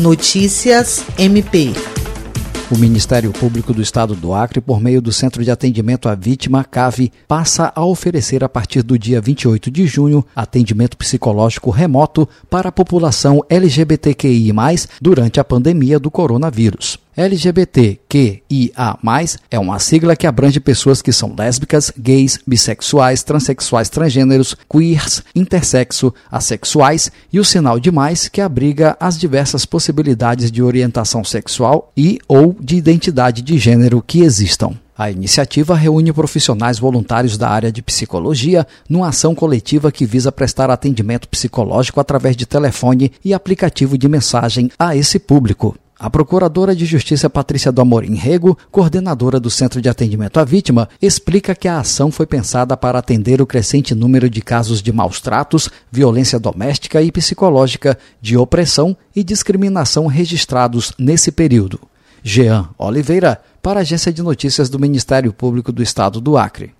Notícias MP. O Ministério Público do Estado do Acre, por meio do Centro de Atendimento à Vítima, CAVE, passa a oferecer a partir do dia 28 de junho atendimento psicológico remoto para a população LGBTQI, durante a pandemia do coronavírus. LGBTQIA+, é uma sigla que abrange pessoas que são lésbicas, gays, bissexuais, transexuais, transgêneros, queers, intersexo, assexuais e o sinal de mais que abriga as diversas possibilidades de orientação sexual e ou de identidade de gênero que existam. A iniciativa reúne profissionais voluntários da área de psicologia numa ação coletiva que visa prestar atendimento psicológico através de telefone e aplicativo de mensagem a esse público. A Procuradora de Justiça Patrícia do Amorim Rego, coordenadora do Centro de Atendimento à Vítima, explica que a ação foi pensada para atender o crescente número de casos de maus tratos, violência doméstica e psicológica, de opressão e discriminação registrados nesse período. Jean Oliveira, para a Agência de Notícias do Ministério Público do Estado do Acre.